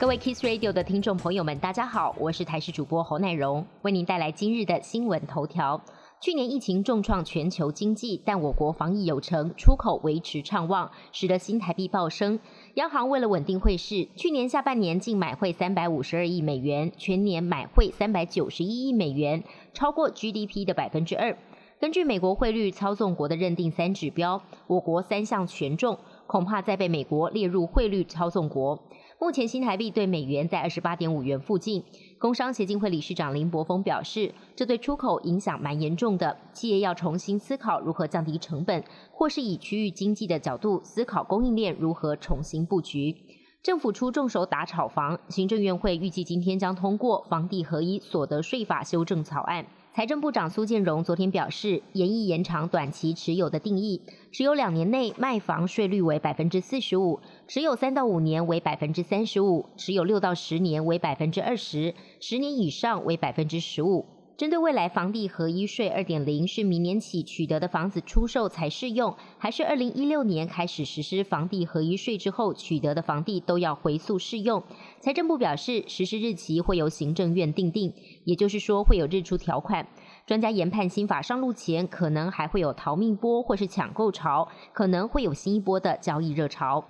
各位 Kiss Radio 的听众朋友们，大家好，我是台视主播侯乃荣，为您带来今日的新闻头条。去年疫情重创全球经济，但我国防疫有成，出口维持畅旺，使得新台币暴升。央行为了稳定汇市，去年下半年净买汇三百五十二亿美元，全年买汇三百九十一亿美元，超过 GDP 的百分之二。根据美国汇率操纵国的认定三指标，我国三项权重，恐怕再被美国列入汇率操纵国。目前新台币对美元在二十八点五元附近。工商协进会理事长林柏峰表示，这对出口影响蛮严重的，企业要重新思考如何降低成本，或是以区域经济的角度思考供应链如何重新布局。政府出重手打炒房，行政院会预计今天将通过房地合一所得税法修正草案。财政部长苏建荣昨天表示，严议延长短期持有的定义，持有两年内卖房税率为百分之四十五，持有三到五年为百分之三十五，持有六到十年为百分之二十，十年以上为百分之十五。针对未来房地合一税二点零是明年起取得的房子出售才适用，还是二零一六年开始实施房地合一税之后取得的房地都要回溯适用？财政部表示，实施日期会由行政院定定，也就是说会有日出条款。专家研判新法上路前，可能还会有逃命波或是抢购潮，可能会有新一波的交易热潮。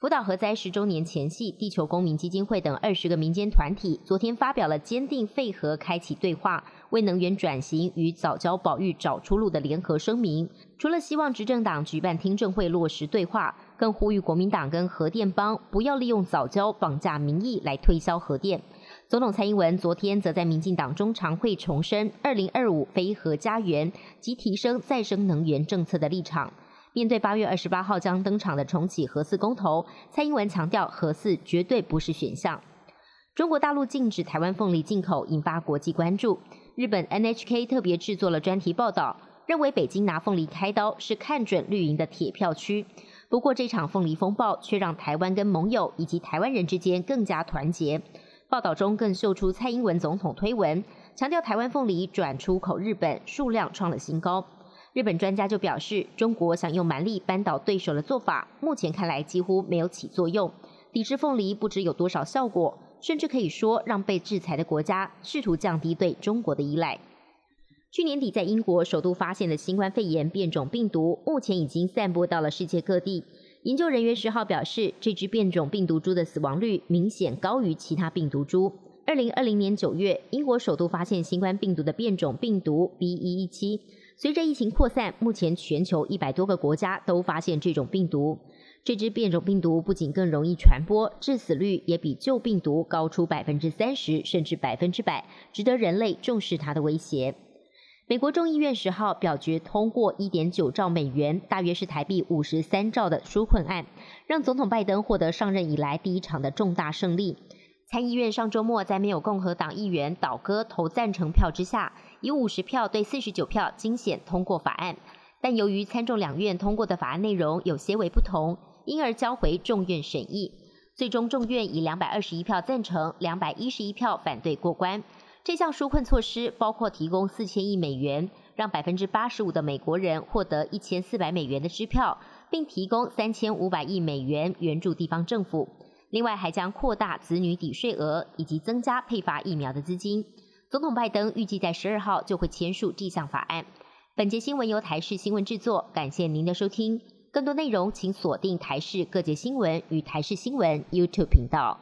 福岛核灾十周年前夕，地球公民基金会等二十个民间团体昨天发表了坚定废核、开启对话、为能源转型与早教保育找出路的联合声明。除了希望执政党举办听证会落实对话，更呼吁国民党跟核电帮不要利用早教绑架民意来推销核电。总统蔡英文昨天则在民进党中常会重申二零二五非核家园及提升再生能源政策的立场。面对八月二十八号将登场的重启核四公投，蔡英文强调核四绝对不是选项。中国大陆禁止台湾凤梨进口，引发国际关注。日本 NHK 特别制作了专题报道，认为北京拿凤梨开刀是看准绿营的铁票区。不过这场凤梨风暴却让台湾跟盟友以及台湾人之间更加团结。报道中更秀出蔡英文总统推文，强调台湾凤梨转出口日本数量创了新高。日本专家就表示，中国想用蛮力扳倒对手的做法，目前看来几乎没有起作用。抵制凤梨不知有多少效果，甚至可以说让被制裁的国家试图降低对中国的依赖。去年底在英国首度发现的新冠肺炎变种病毒，目前已经散播到了世界各地。研究人员十号表示，这只变种病毒株的死亡率明显高于其他病毒株。二零二零年九月，英国首度发现新冠病毒的变种病毒 B. 一一七。随着疫情扩散，目前全球一百多个国家都发现这种病毒。这支变种病毒不仅更容易传播，致死率也比旧病毒高出百分之三十，甚至百分之百，值得人类重视它的威胁。美国众议院十号表决通过一点九兆美元，大约是台币五十三兆的纾困案，让总统拜登获得上任以来第一场的重大胜利。参议院上周末在没有共和党议员倒戈投赞成票之下。以五十票对四十九票惊险通过法案，但由于参众两院通过的法案内容有些微不同，因而交回众院审议。最终众院以两百二十一票赞成、两百一十一票反对过关。这项纾困措施包括提供四千亿美元，让百分之八十五的美国人获得一千四百美元的支票，并提供三千五百亿美元援助地方政府。另外还将扩大子女抵税额，以及增加配发疫苗的资金。总统拜登预计在十二号就会签署这项法案。本节新闻由台视新闻制作，感谢您的收听。更多内容请锁定台视各界新闻与台视新闻 YouTube 频道。